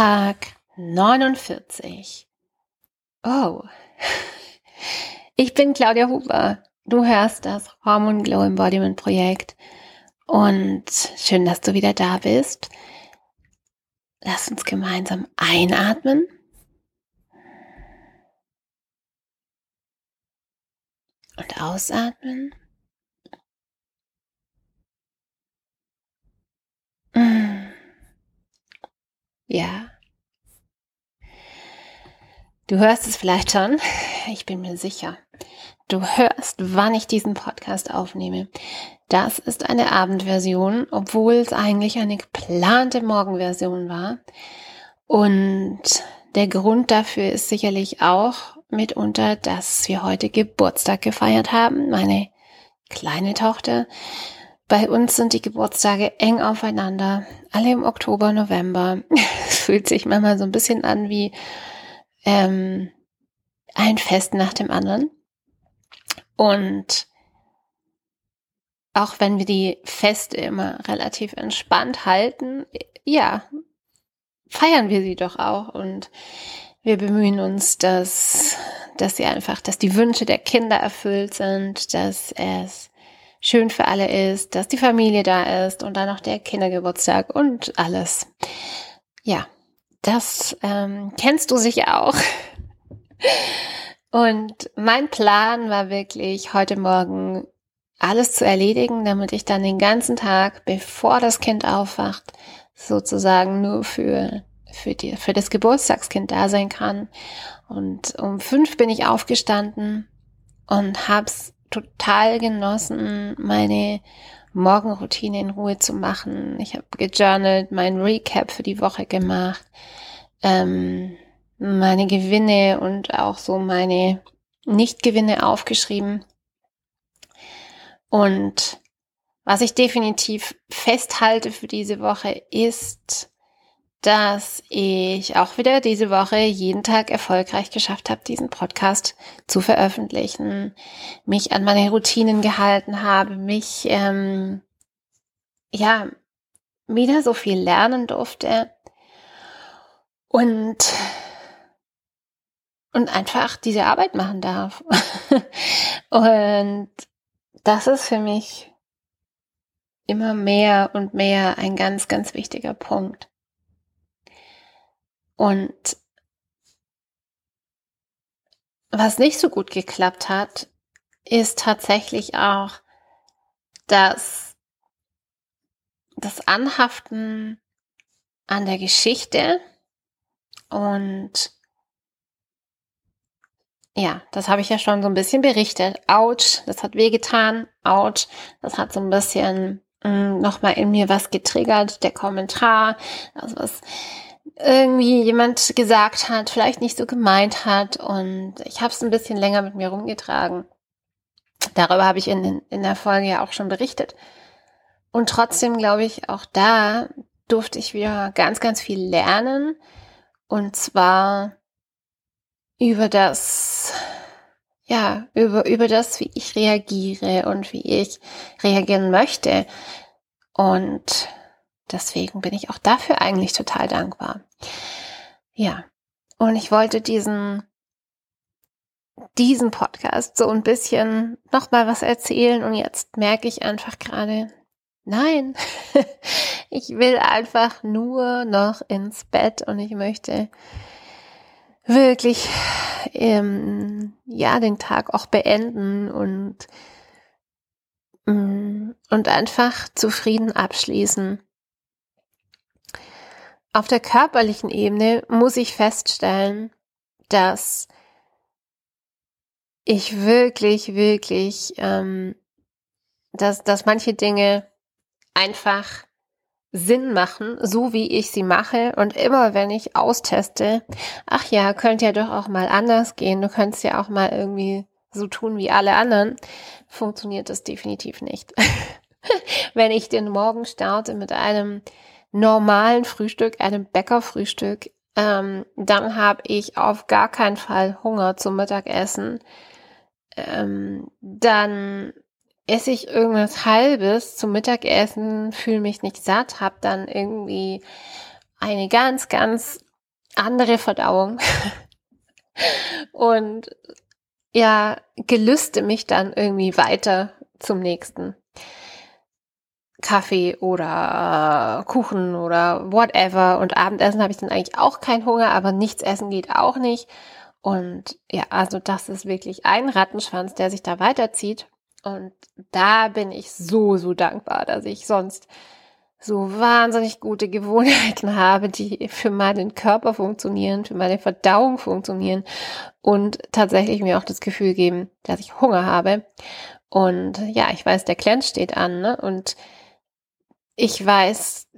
Tag 49. Oh, ich bin Claudia Huber. Du hörst das Hormone Glow Embodiment Projekt und schön, dass du wieder da bist. Lass uns gemeinsam einatmen. Und ausatmen. Ja. Du hörst es vielleicht schon. Ich bin mir sicher. Du hörst, wann ich diesen Podcast aufnehme. Das ist eine Abendversion, obwohl es eigentlich eine geplante Morgenversion war. Und der Grund dafür ist sicherlich auch mitunter, dass wir heute Geburtstag gefeiert haben. Meine kleine Tochter bei uns sind die Geburtstage eng aufeinander, alle im Oktober, November. Es fühlt sich manchmal so ein bisschen an wie ähm, ein Fest nach dem anderen. Und auch wenn wir die Feste immer relativ entspannt halten, ja, feiern wir sie doch auch und wir bemühen uns, dass, dass sie einfach, dass die Wünsche der Kinder erfüllt sind, dass es schön für alle ist, dass die Familie da ist und dann noch der Kindergeburtstag und alles. Ja, das ähm, kennst du sicher auch. Und mein Plan war wirklich heute Morgen alles zu erledigen, damit ich dann den ganzen Tag, bevor das Kind aufwacht, sozusagen nur für für, die, für das Geburtstagskind da sein kann. Und um fünf bin ich aufgestanden und hab's total genossen, meine Morgenroutine in Ruhe zu machen. Ich habe gejournalt, mein Recap für die Woche gemacht, ähm, meine Gewinne und auch so meine Nichtgewinne aufgeschrieben. Und was ich definitiv festhalte für diese Woche ist, dass ich auch wieder diese Woche jeden Tag erfolgreich geschafft habe, diesen Podcast zu veröffentlichen, mich an meine Routinen gehalten habe, mich ähm, ja wieder so viel lernen durfte und und einfach diese Arbeit machen darf. und das ist für mich immer mehr und mehr ein ganz, ganz wichtiger Punkt. Und was nicht so gut geklappt hat, ist tatsächlich auch das, das Anhaften an der Geschichte und ja, das habe ich ja schon so ein bisschen berichtet. Autsch, das hat wehgetan. Autsch, das hat so ein bisschen mm, nochmal in mir was getriggert. Der Kommentar, also was irgendwie jemand gesagt hat, vielleicht nicht so gemeint hat und ich habe es ein bisschen länger mit mir rumgetragen. Darüber habe ich in, in der Folge ja auch schon berichtet. Und trotzdem glaube ich, auch da durfte ich wieder ganz, ganz viel lernen. Und zwar über das, ja, über, über das, wie ich reagiere und wie ich reagieren möchte. Und deswegen bin ich auch dafür eigentlich total dankbar. Ja, und ich wollte diesen diesen Podcast so ein bisschen noch mal was erzählen und jetzt merke ich einfach gerade, nein, ich will einfach nur noch ins Bett und ich möchte wirklich ähm, ja den Tag auch beenden und mm, und einfach zufrieden abschließen. Auf der körperlichen Ebene muss ich feststellen, dass ich wirklich, wirklich, ähm, dass, dass manche Dinge einfach Sinn machen, so wie ich sie mache. Und immer wenn ich austeste, ach ja, könnte ja doch auch mal anders gehen, du könntest ja auch mal irgendwie so tun wie alle anderen, funktioniert das definitiv nicht. wenn ich den Morgen starte mit einem normalen Frühstück, einem Bäckerfrühstück, ähm, dann habe ich auf gar keinen Fall Hunger zum Mittagessen. Ähm, dann esse ich irgendwas Halbes zum Mittagessen, fühle mich nicht satt, habe dann irgendwie eine ganz, ganz andere Verdauung und ja, gelüste mich dann irgendwie weiter zum nächsten. Kaffee oder Kuchen oder whatever. Und Abendessen habe ich dann eigentlich auch keinen Hunger, aber nichts essen geht auch nicht. Und ja, also das ist wirklich ein Rattenschwanz, der sich da weiterzieht. Und da bin ich so, so dankbar, dass ich sonst so wahnsinnig gute Gewohnheiten habe, die für meinen Körper funktionieren, für meine Verdauung funktionieren und tatsächlich mir auch das Gefühl geben, dass ich Hunger habe. Und ja, ich weiß, der Cleanse steht an, ne? Und ich weiß,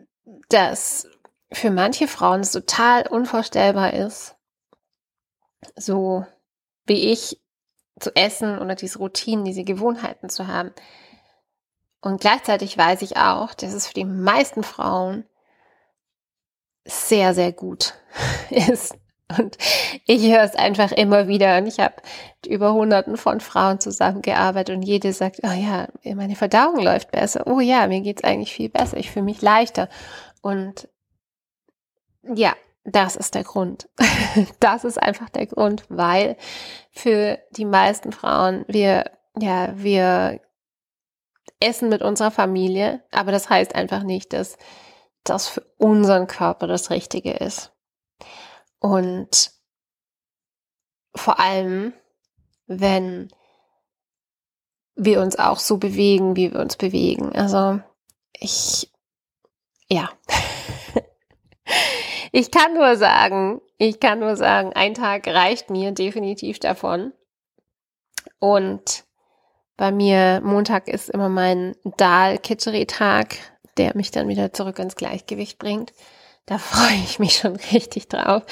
dass für manche Frauen es total unvorstellbar ist, so wie ich zu essen oder diese Routinen, diese Gewohnheiten zu haben. Und gleichzeitig weiß ich auch, dass es für die meisten Frauen sehr, sehr gut ist. Und ich höre es einfach immer wieder. Und ich habe über Hunderten von Frauen zusammengearbeitet und jede sagt, oh ja, meine Verdauung läuft besser. Oh ja, mir geht's eigentlich viel besser. Ich fühle mich leichter. Und ja, das ist der Grund. Das ist einfach der Grund, weil für die meisten Frauen wir, ja, wir essen mit unserer Familie, aber das heißt einfach nicht, dass das für unseren Körper das Richtige ist. Und vor allem, wenn wir uns auch so bewegen, wie wir uns bewegen. Also ich, ja. Ich kann nur sagen, ich kann nur sagen, ein Tag reicht mir definitiv davon. Und bei mir Montag ist immer mein Dal-Kitchery-Tag, der mich dann wieder zurück ins Gleichgewicht bringt. Da freue ich mich schon richtig drauf.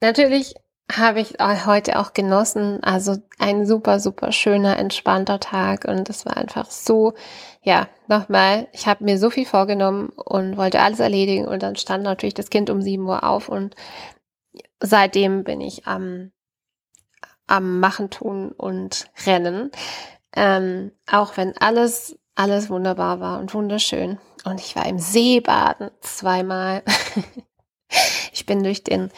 Natürlich habe ich heute auch genossen. Also ein super, super schöner, entspannter Tag. Und es war einfach so ja, nochmal, ich habe mir so viel vorgenommen und wollte alles erledigen und dann stand natürlich das Kind um sieben Uhr auf und seitdem bin ich am, am Machen, Tun und Rennen. Ähm, auch wenn alles, alles wunderbar war und wunderschön. Und ich war im Seebaden zweimal. ich bin durch den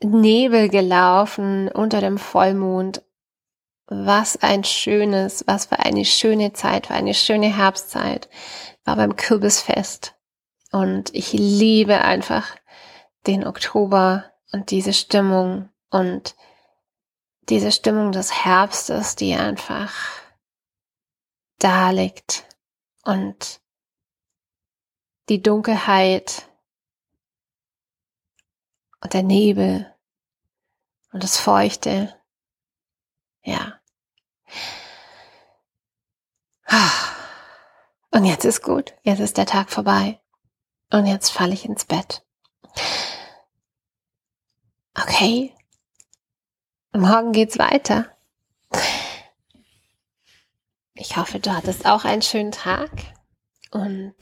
Nebel gelaufen unter dem Vollmond was ein schönes, was für eine schöne Zeit, für eine schöne Herbstzeit war beim Kürbisfest. Und ich liebe einfach den Oktober und diese Stimmung und diese Stimmung des Herbstes, die einfach da liegt und die Dunkelheit und der Nebel und das Feuchte. Ja, und jetzt ist gut. Jetzt ist der Tag vorbei. Und jetzt falle ich ins Bett. Okay. Morgen geht's weiter. Ich hoffe, du hattest auch einen schönen Tag und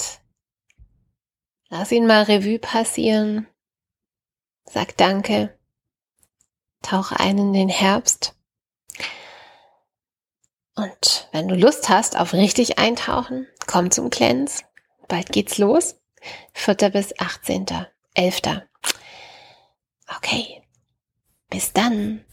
lass ihn mal Revue passieren. Sag Danke. Tauch ein in den Herbst. Und wenn du Lust hast auf richtig eintauchen, komm zum Cleanse. Bald geht's los. 4. bis 18. 11. Okay. Bis dann.